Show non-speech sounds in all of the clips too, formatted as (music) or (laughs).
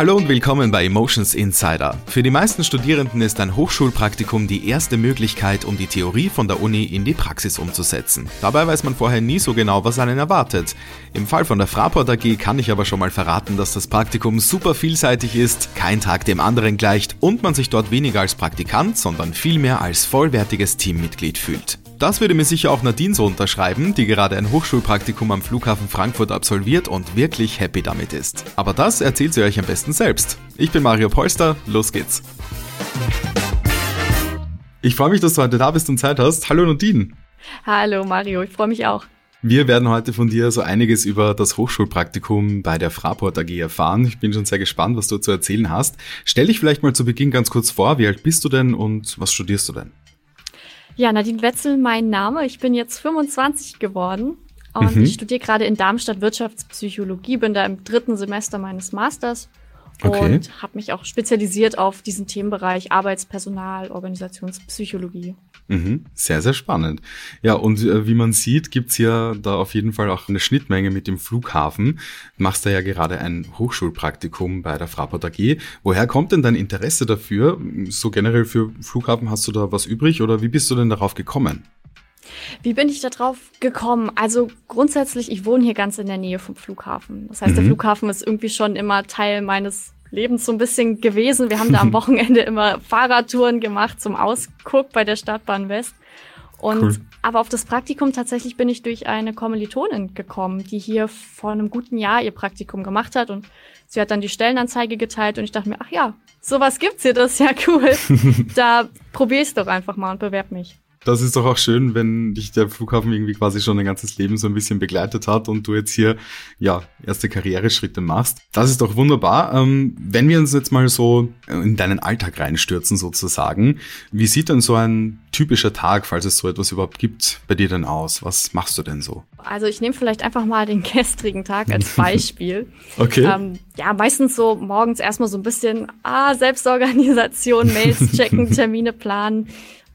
Hallo und willkommen bei Emotions Insider. Für die meisten Studierenden ist ein Hochschulpraktikum die erste Möglichkeit, um die Theorie von der Uni in die Praxis umzusetzen. Dabei weiß man vorher nie so genau, was einen erwartet. Im Fall von der Fraport AG kann ich aber schon mal verraten, dass das Praktikum super vielseitig ist, kein Tag dem anderen gleicht und man sich dort weniger als Praktikant, sondern vielmehr als vollwertiges Teammitglied fühlt. Das würde mir sicher auch Nadine so unterschreiben, die gerade ein Hochschulpraktikum am Flughafen Frankfurt absolviert und wirklich happy damit ist. Aber das erzählt sie euch am besten selbst. Ich bin Mario Polster, los geht's. Ich freue mich, dass du heute da bist und Zeit hast. Hallo Nadine. Hallo Mario, ich freue mich auch. Wir werden heute von dir so einiges über das Hochschulpraktikum bei der Fraport AG erfahren. Ich bin schon sehr gespannt, was du zu erzählen hast. Stell dich vielleicht mal zu Beginn ganz kurz vor, wie alt bist du denn und was studierst du denn? Ja, Nadine Wetzel, mein Name. Ich bin jetzt 25 geworden und mhm. ich studiere gerade in Darmstadt Wirtschaftspsychologie, bin da im dritten Semester meines Masters okay. und habe mich auch spezialisiert auf diesen Themenbereich Arbeitspersonal, Organisationspsychologie. Mhm. Sehr, sehr spannend. Ja, und äh, wie man sieht, gibt's ja da auf jeden Fall auch eine Schnittmenge mit dem Flughafen. Du machst da ja gerade ein Hochschulpraktikum bei der Fraport AG. Woher kommt denn dein Interesse dafür? So generell für Flughafen hast du da was übrig oder wie bist du denn darauf gekommen? Wie bin ich da drauf gekommen? Also grundsätzlich, ich wohne hier ganz in der Nähe vom Flughafen. Das heißt, mhm. der Flughafen ist irgendwie schon immer Teil meines Lebens so ein bisschen gewesen. Wir haben da am (laughs) Wochenende immer Fahrradtouren gemacht zum Ausguck bei der Stadtbahn West. Und cool. aber auf das Praktikum tatsächlich bin ich durch eine Kommilitonin gekommen, die hier vor einem guten Jahr ihr Praktikum gemacht hat und sie hat dann die Stellenanzeige geteilt und ich dachte mir, ach ja, sowas gibt's hier, das ist ja cool. (laughs) da probier ich's doch einfach mal und bewerb mich. Das ist doch auch schön, wenn dich der Flughafen irgendwie quasi schon dein ganzes Leben so ein bisschen begleitet hat und du jetzt hier, ja, erste Karriereschritte machst. Das ist doch wunderbar. Ähm, wenn wir uns jetzt mal so in deinen Alltag reinstürzen sozusagen, wie sieht denn so ein typischer Tag, falls es so etwas überhaupt gibt, bei dir denn aus? Was machst du denn so? Also ich nehme vielleicht einfach mal den (laughs) gestrigen Tag als (laughs) Beispiel. okay. Ähm, ja, meistens so morgens erstmal so ein bisschen, ah, Selbstorganisation, Mails (laughs) checken, Termine planen.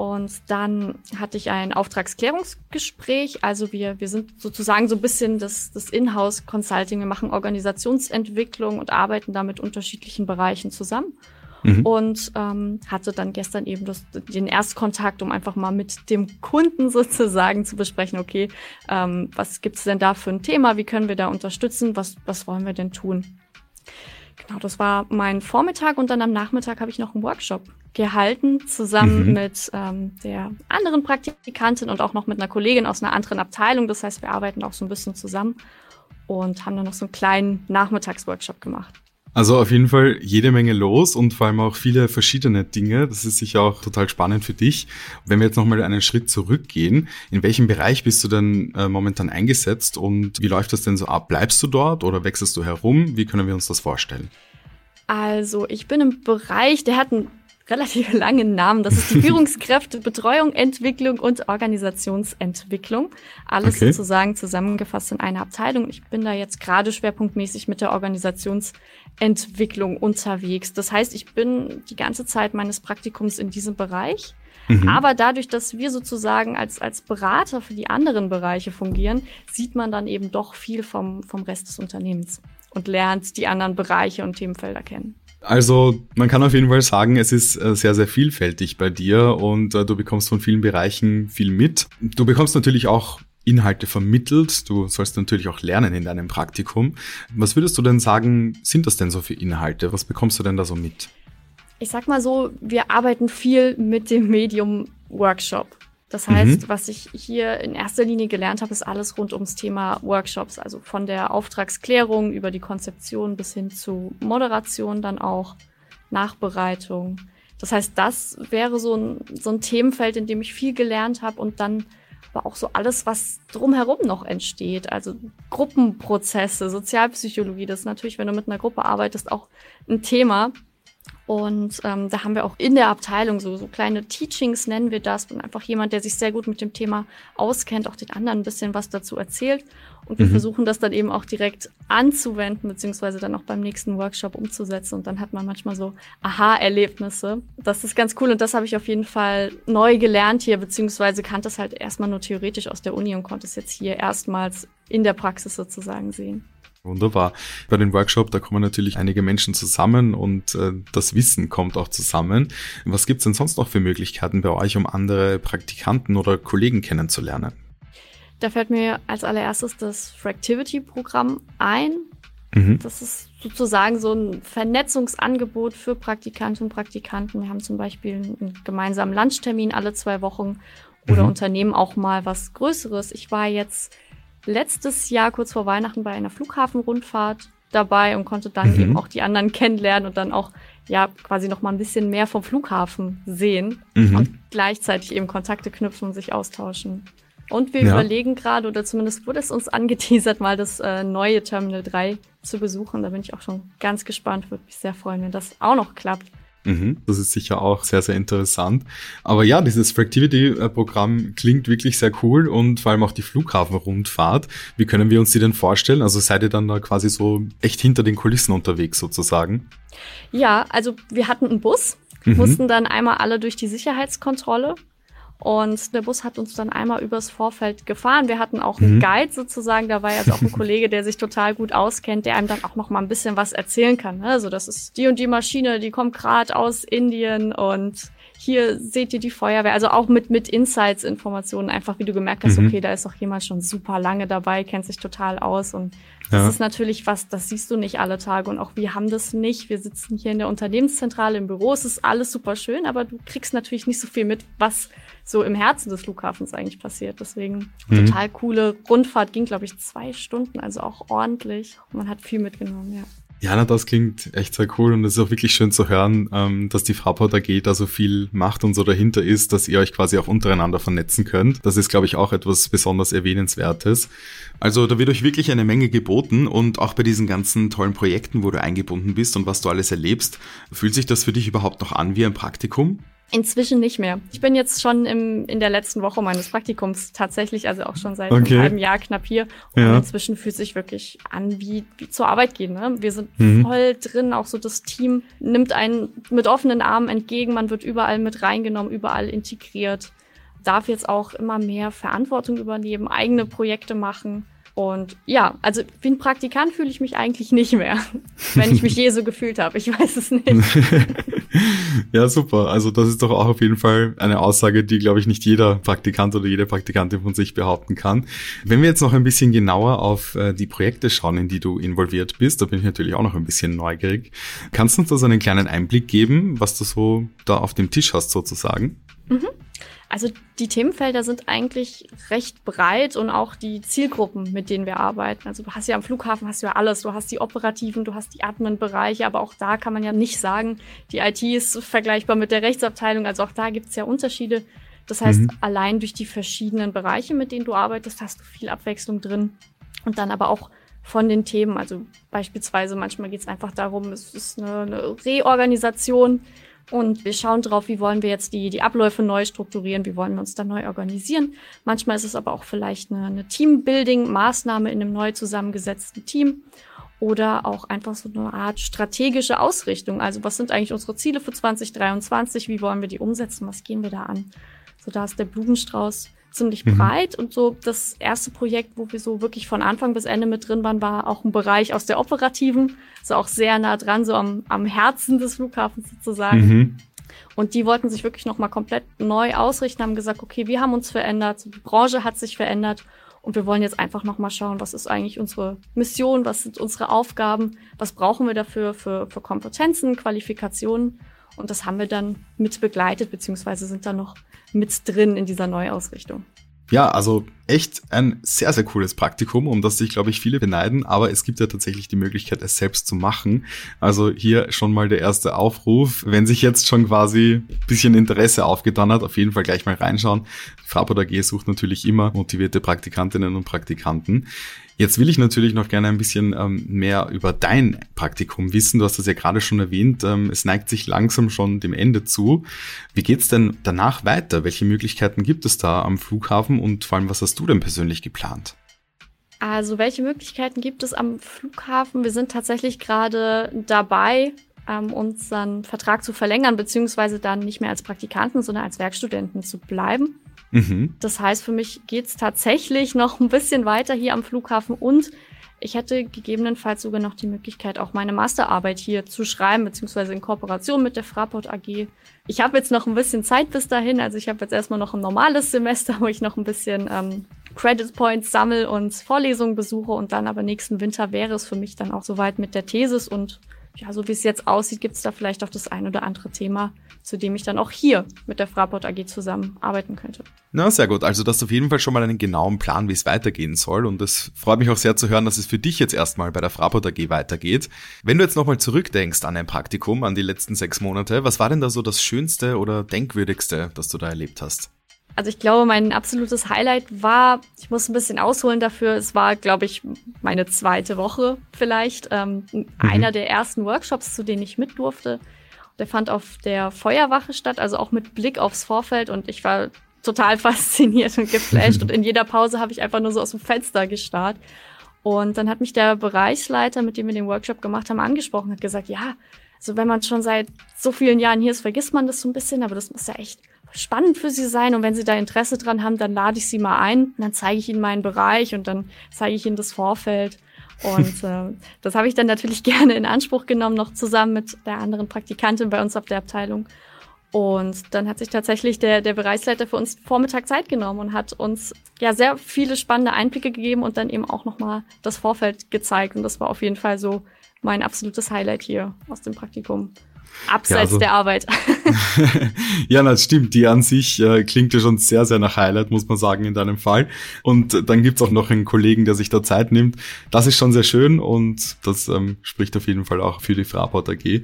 Und dann hatte ich ein Auftragsklärungsgespräch. Also wir, wir sind sozusagen so ein bisschen das, das Inhouse-Consulting. Wir machen Organisationsentwicklung und arbeiten da mit unterschiedlichen Bereichen zusammen. Mhm. Und ähm, hatte dann gestern eben das, den Erstkontakt, um einfach mal mit dem Kunden (laughs) sozusagen zu besprechen, okay, ähm, was gibt's denn da für ein Thema, wie können wir da unterstützen, was, was wollen wir denn tun? Genau, das war mein Vormittag und dann am Nachmittag habe ich noch einen Workshop gehalten, zusammen mhm. mit ähm, der anderen Praktikantin und auch noch mit einer Kollegin aus einer anderen Abteilung. Das heißt, wir arbeiten auch so ein bisschen zusammen und haben dann noch so einen kleinen Nachmittagsworkshop gemacht. Also auf jeden Fall jede Menge los und vor allem auch viele verschiedene Dinge. Das ist sicher auch total spannend für dich. Wenn wir jetzt nochmal einen Schritt zurückgehen, in welchem Bereich bist du denn äh, momentan eingesetzt und wie läuft das denn so ab? Bleibst du dort oder wechselst du herum? Wie können wir uns das vorstellen? Also ich bin im Bereich, der hat einen relativ (laughs) langen Namen. Das ist die (laughs) Führungskräfte, Betreuung, Entwicklung und Organisationsentwicklung. Alles okay. sozusagen zusammengefasst in einer Abteilung. Ich bin da jetzt gerade schwerpunktmäßig mit der Organisationsentwicklung unterwegs. Das heißt, ich bin die ganze Zeit meines Praktikums in diesem Bereich. Mhm. Aber dadurch, dass wir sozusagen als, als Berater für die anderen Bereiche fungieren, sieht man dann eben doch viel vom, vom Rest des Unternehmens und lernt die anderen Bereiche und Themenfelder kennen. Also man kann auf jeden Fall sagen, es ist äh, sehr, sehr vielfältig bei dir und äh, du bekommst von vielen Bereichen viel mit. Du bekommst natürlich auch Inhalte vermittelt. Du sollst natürlich auch lernen in deinem Praktikum. Was würdest du denn sagen, sind das denn so für Inhalte? Was bekommst du denn da so mit? Ich sag mal so, wir arbeiten viel mit dem Medium Workshop. Das heißt, mhm. was ich hier in erster Linie gelernt habe, ist alles rund ums Thema Workshops, also von der Auftragsklärung über die Konzeption bis hin zu Moderation, dann auch Nachbereitung. Das heißt, das wäre so ein, so ein Themenfeld, in dem ich viel gelernt habe und dann aber auch so alles, was drumherum noch entsteht. Also Gruppenprozesse, Sozialpsychologie, das ist natürlich, wenn du mit einer Gruppe arbeitest, auch ein Thema. Und ähm, da haben wir auch in der Abteilung so, so kleine Teachings, nennen wir das, und einfach jemand, der sich sehr gut mit dem Thema auskennt, auch den anderen ein bisschen was dazu erzählt. Und wir mhm. versuchen das dann eben auch direkt anzuwenden, beziehungsweise dann auch beim nächsten Workshop umzusetzen. Und dann hat man manchmal so Aha-Erlebnisse. Das ist ganz cool und das habe ich auf jeden Fall neu gelernt hier, beziehungsweise kannte es halt erstmal nur theoretisch aus der Uni und konnte es jetzt hier erstmals in der Praxis sozusagen sehen. Wunderbar. Bei den Workshop, da kommen natürlich einige Menschen zusammen und äh, das Wissen kommt auch zusammen. Was gibt's denn sonst noch für Möglichkeiten bei euch, um andere Praktikanten oder Kollegen kennenzulernen? Da fällt mir als allererstes das Fractivity-Programm ein. Mhm. Das ist sozusagen so ein Vernetzungsangebot für Praktikantinnen und Praktikanten. Wir haben zum Beispiel einen gemeinsamen Lunchtermin alle zwei Wochen oder mhm. unternehmen auch mal was Größeres. Ich war jetzt letztes Jahr kurz vor Weihnachten bei einer Flughafenrundfahrt dabei und konnte dann mhm. eben auch die anderen (laughs) kennenlernen und dann auch ja quasi noch mal ein bisschen mehr vom Flughafen sehen mhm. und gleichzeitig eben Kontakte knüpfen und sich austauschen. Und wir ja. überlegen gerade, oder zumindest wurde es uns (laughs) angeteasert, mal das äh, neue Terminal 3 zu besuchen. Da bin ich auch schon ganz gespannt, würde mich sehr freuen, wenn das auch noch klappt. Mhm, das ist sicher auch sehr, sehr interessant. Aber ja, dieses Fractivity-Programm klingt wirklich sehr cool und vor allem auch die Flughafenrundfahrt. Wie können wir uns die denn vorstellen? Also seid ihr dann da quasi so echt hinter den Kulissen unterwegs sozusagen? Ja, also wir hatten einen Bus, mhm. mussten dann einmal alle durch die Sicherheitskontrolle und der Bus hat uns dann einmal übers Vorfeld gefahren. Wir hatten auch einen mhm. Guide sozusagen dabei, also auch ein Kollege, der sich total gut auskennt, der einem dann auch noch mal ein bisschen was erzählen kann. Also das ist die und die Maschine, die kommt gerade aus Indien und hier seht ihr die Feuerwehr. Also auch mit, mit Insights-Informationen, einfach wie du gemerkt hast, mhm. okay, da ist doch jemand schon super lange dabei, kennt sich total aus und das ja. ist natürlich was, das siehst du nicht alle Tage und auch wir haben das nicht. Wir sitzen hier in der Unternehmenszentrale im Büro, es ist alles super schön, aber du kriegst natürlich nicht so viel mit, was so im Herzen des Flughafens eigentlich passiert. Deswegen mhm. total coole Rundfahrt, ging glaube ich zwei Stunden, also auch ordentlich. man hat viel mitgenommen, ja. Ja, na, das klingt echt sehr cool und es ist auch wirklich schön zu hören, ähm, dass die Fraport AG da so viel macht und so dahinter ist, dass ihr euch quasi auch untereinander vernetzen könnt. Das ist, glaube ich, auch etwas besonders Erwähnenswertes. Also da wird euch wirklich eine Menge geboten und auch bei diesen ganzen tollen Projekten, wo du eingebunden bist und was du alles erlebst, fühlt sich das für dich überhaupt noch an wie ein Praktikum? Inzwischen nicht mehr. Ich bin jetzt schon im, in der letzten Woche meines Praktikums tatsächlich, also auch schon seit okay. einem halben Jahr knapp hier. Und ja. inzwischen fühlt sich wirklich an, wie, wie zur Arbeit gehen. Ne? Wir sind mhm. voll drin, auch so das Team nimmt einen mit offenen Armen entgegen, man wird überall mit reingenommen, überall integriert, darf jetzt auch immer mehr Verantwortung übernehmen, eigene Projekte machen. Und ja, also wie ein Praktikant fühle ich mich eigentlich nicht mehr, (laughs) wenn ich mich je so gefühlt habe. Ich weiß es nicht. (laughs) ja, super. Also das ist doch auch auf jeden Fall eine Aussage, die, glaube ich, nicht jeder Praktikant oder jede Praktikantin von sich behaupten kann. Wenn wir jetzt noch ein bisschen genauer auf äh, die Projekte schauen, in die du involviert bist, da bin ich natürlich auch noch ein bisschen neugierig. Kannst du uns da so einen kleinen Einblick geben, was du so da auf dem Tisch hast sozusagen? Mhm. Also die Themenfelder sind eigentlich recht breit und auch die Zielgruppen, mit denen wir arbeiten. Also du hast ja am Flughafen hast du ja alles. Du hast die operativen, du hast die Admin-Bereiche, aber auch da kann man ja nicht sagen, die IT ist vergleichbar mit der Rechtsabteilung. Also auch da gibt es ja Unterschiede. Das heißt, mhm. allein durch die verschiedenen Bereiche, mit denen du arbeitest, hast du viel Abwechslung drin. Und dann aber auch von den Themen. Also beispielsweise manchmal geht es einfach darum, es ist eine, eine Reorganisation und wir schauen drauf, wie wollen wir jetzt die, die Abläufe neu strukturieren, wie wollen wir uns da neu organisieren. Manchmal ist es aber auch vielleicht eine, eine Teambuilding-Maßnahme in einem neu zusammengesetzten Team oder auch einfach so eine Art strategische Ausrichtung. Also was sind eigentlich unsere Ziele für 2023? Wie wollen wir die umsetzen? Was gehen wir da an? So da ist der Blumenstrauß ziemlich mhm. breit und so das erste Projekt, wo wir so wirklich von Anfang bis Ende mit drin waren, war auch ein Bereich aus der operativen, so auch sehr nah dran, so am, am Herzen des Flughafens sozusagen. Mhm. Und die wollten sich wirklich nochmal komplett neu ausrichten, haben gesagt, okay, wir haben uns verändert, die Branche hat sich verändert und wir wollen jetzt einfach nochmal schauen, was ist eigentlich unsere Mission, was sind unsere Aufgaben, was brauchen wir dafür für, für Kompetenzen, Qualifikationen. Und das haben wir dann mit begleitet, beziehungsweise sind da noch mit drin in dieser Neuausrichtung. Ja, also echt ein sehr, sehr cooles Praktikum, um das sich, glaube ich, viele beneiden, aber es gibt ja tatsächlich die Möglichkeit, es selbst zu machen. Also hier schon mal der erste Aufruf. Wenn sich jetzt schon quasi ein bisschen Interesse aufgetan hat, auf jeden Fall gleich mal reinschauen. Fraport AG sucht natürlich immer motivierte Praktikantinnen und Praktikanten. Jetzt will ich natürlich noch gerne ein bisschen ähm, mehr über dein Praktikum wissen. Du hast das ja gerade schon erwähnt. Ähm, es neigt sich langsam schon dem Ende zu. Wie geht's denn danach weiter? Welche Möglichkeiten gibt es da am Flughafen und vor allem, was hast du denn persönlich geplant? Also, welche Möglichkeiten gibt es am Flughafen? Wir sind tatsächlich gerade dabei, ähm, unseren Vertrag zu verlängern, beziehungsweise dann nicht mehr als Praktikanten, sondern als Werkstudenten zu bleiben. Mhm. Das heißt, für mich geht es tatsächlich noch ein bisschen weiter hier am Flughafen und ich hätte gegebenenfalls sogar noch die Möglichkeit, auch meine Masterarbeit hier zu schreiben, beziehungsweise in Kooperation mit der Fraport AG. Ich habe jetzt noch ein bisschen Zeit bis dahin, also ich habe jetzt erstmal noch ein normales Semester, wo ich noch ein bisschen ähm, Credit Points sammle und Vorlesungen besuche und dann aber nächsten Winter wäre es für mich dann auch soweit mit der Thesis und ja, so wie es jetzt aussieht, gibt es da vielleicht auch das ein oder andere Thema, zu dem ich dann auch hier mit der Fraport AG zusammenarbeiten könnte. Na, sehr gut. Also, du hast auf jeden Fall schon mal einen genauen Plan, wie es weitergehen soll. Und es freut mich auch sehr zu hören, dass es für dich jetzt erstmal bei der Fraport AG weitergeht. Wenn du jetzt nochmal zurückdenkst an ein Praktikum, an die letzten sechs Monate, was war denn da so das Schönste oder denkwürdigste, das du da erlebt hast? Also ich glaube, mein absolutes Highlight war, ich muss ein bisschen ausholen dafür, es war, glaube ich, meine zweite Woche vielleicht. Ähm, mhm. Einer der ersten Workshops, zu denen ich mit durfte. Der fand auf der Feuerwache statt, also auch mit Blick aufs Vorfeld und ich war total (laughs) fasziniert und geflasht und in jeder Pause habe ich einfach nur so aus dem Fenster gestarrt. Und dann hat mich der Bereichsleiter, mit dem wir den Workshop gemacht haben, angesprochen, hat gesagt, ja, also wenn man schon seit so vielen Jahren hier ist, vergisst man das so ein bisschen, aber das muss ja echt spannend für Sie sein. Und wenn Sie da Interesse dran haben, dann lade ich Sie mal ein und dann zeige ich Ihnen meinen Bereich und dann zeige ich Ihnen das Vorfeld. Und (laughs) äh, das habe ich dann natürlich (laughs) gerne in Anspruch genommen, noch zusammen mit der anderen Praktikantin bei uns auf der Abteilung. Und dann hat sich tatsächlich der, der Bereichsleiter für uns Vormittag Zeit genommen und hat uns ja sehr viele spannende Einblicke gegeben und dann eben auch nochmal das Vorfeld gezeigt. Und das war auf jeden Fall so mein absolutes Highlight hier aus dem Praktikum. Abseits ja, also, der Arbeit. (laughs) ja, das stimmt. Die an sich äh, klingt ja schon sehr, sehr nach Highlight, muss man sagen, in deinem Fall. Und dann gibt's auch noch einen Kollegen, der sich da Zeit nimmt. Das ist schon sehr schön und das ähm, spricht auf jeden Fall auch für die Fraport AG.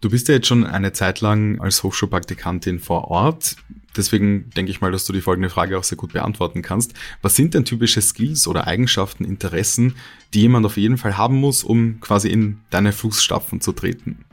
Du bist ja jetzt schon eine Zeit lang als Hochschulpraktikantin vor Ort. Deswegen denke ich mal, dass du die folgende Frage auch sehr gut beantworten kannst. Was sind denn typische Skills oder Eigenschaften, Interessen, die jemand auf jeden Fall haben muss, um quasi in deine Fußstapfen zu treten?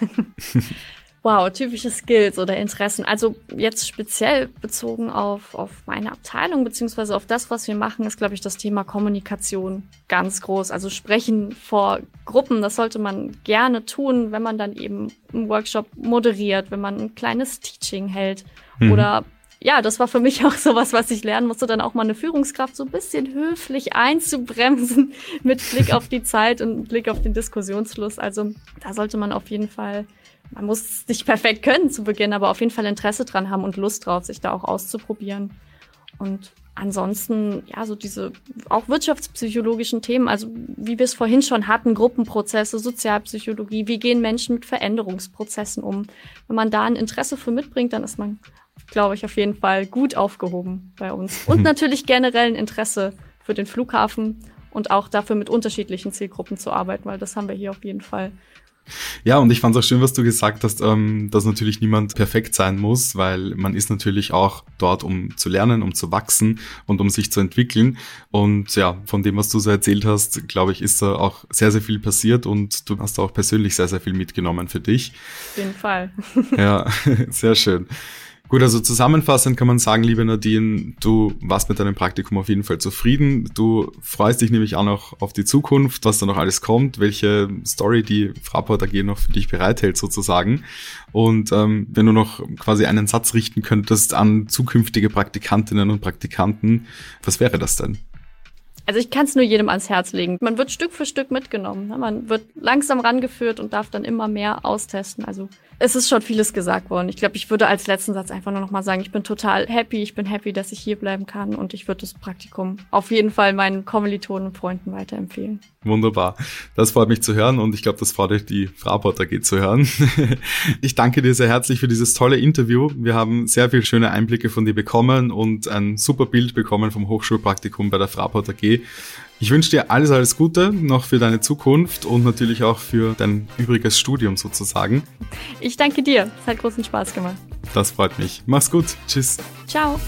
(laughs) wow, typische Skills oder Interessen. Also jetzt speziell bezogen auf, auf meine Abteilung beziehungsweise auf das, was wir machen, ist, glaube ich, das Thema Kommunikation ganz groß. Also sprechen vor Gruppen, das sollte man gerne tun, wenn man dann eben einen Workshop moderiert, wenn man ein kleines Teaching hält mhm. oder ja, das war für mich (laughs) auch sowas, was ich lernen musste, dann auch mal eine Führungskraft so ein bisschen höflich einzubremsen (laughs) mit Blick auf die Zeit und Blick auf den Diskussionsfluss. Also da sollte man auf jeden Fall, man muss es nicht perfekt können zu Beginn, aber auf jeden Fall Interesse dran haben und Lust drauf, sich da auch auszuprobieren. Und ansonsten, ja, so diese auch wirtschaftspsychologischen Themen, also wie wir es vorhin schon hatten, Gruppenprozesse, Sozialpsychologie, wie gehen Menschen mit Veränderungsprozessen um? Wenn man da ein Interesse für mitbringt, dann ist man glaube ich, auf jeden Fall gut aufgehoben bei uns. Und (laughs) natürlich generell ein Interesse für den Flughafen und auch dafür mit unterschiedlichen Zielgruppen zu arbeiten, weil das haben wir hier auf jeden Fall. Ja, und ich fand es auch schön, was du gesagt hast, ähm, dass natürlich niemand perfekt sein muss, weil man ist natürlich auch dort, um zu lernen, um zu wachsen und um sich zu entwickeln. Und ja, von dem, was du so erzählt hast, glaube ich, ist da auch sehr, sehr viel passiert und du hast auch persönlich sehr, sehr viel mitgenommen für dich. Auf jeden Fall. ja, (laughs) (laughs) sehr schön. Gut, also zusammenfassend kann man sagen, liebe Nadine, du warst mit deinem Praktikum auf jeden Fall zufrieden. Du freust dich nämlich auch noch auf die Zukunft, was da noch alles kommt, welche Story die Fraport AG noch für dich bereithält sozusagen. Und ähm, wenn du noch quasi einen Satz richten könntest an zukünftige Praktikantinnen und Praktikanten, was wäre das denn? Also ich kann es nur jedem ans Herz legen. Man wird Stück für Stück mitgenommen. Ne? Man wird langsam rangeführt und darf dann immer mehr austesten. Also es ist schon vieles gesagt worden. Ich glaube, ich würde als letzten Satz einfach nur noch mal sagen, ich bin total happy. Ich bin happy, dass ich hier bleiben kann und ich würde das Praktikum auf jeden Fall meinen Kommilitonen und Freunden weiterempfehlen. Wunderbar. Das freut mich zu hören und ich glaube, das freut euch die Fraport AG zu hören. (laughs) ich danke dir sehr herzlich für dieses tolle Interview. Wir haben sehr viele schöne Einblicke von dir bekommen und ein super Bild bekommen vom Hochschulpraktikum bei der Fraport Ich wünsche dir alles, alles Gute noch für deine Zukunft und natürlich auch für dein übriges Studium sozusagen. Ich danke dir. Es hat großen Spaß gemacht. Das freut mich. Mach's gut. Tschüss. Ciao.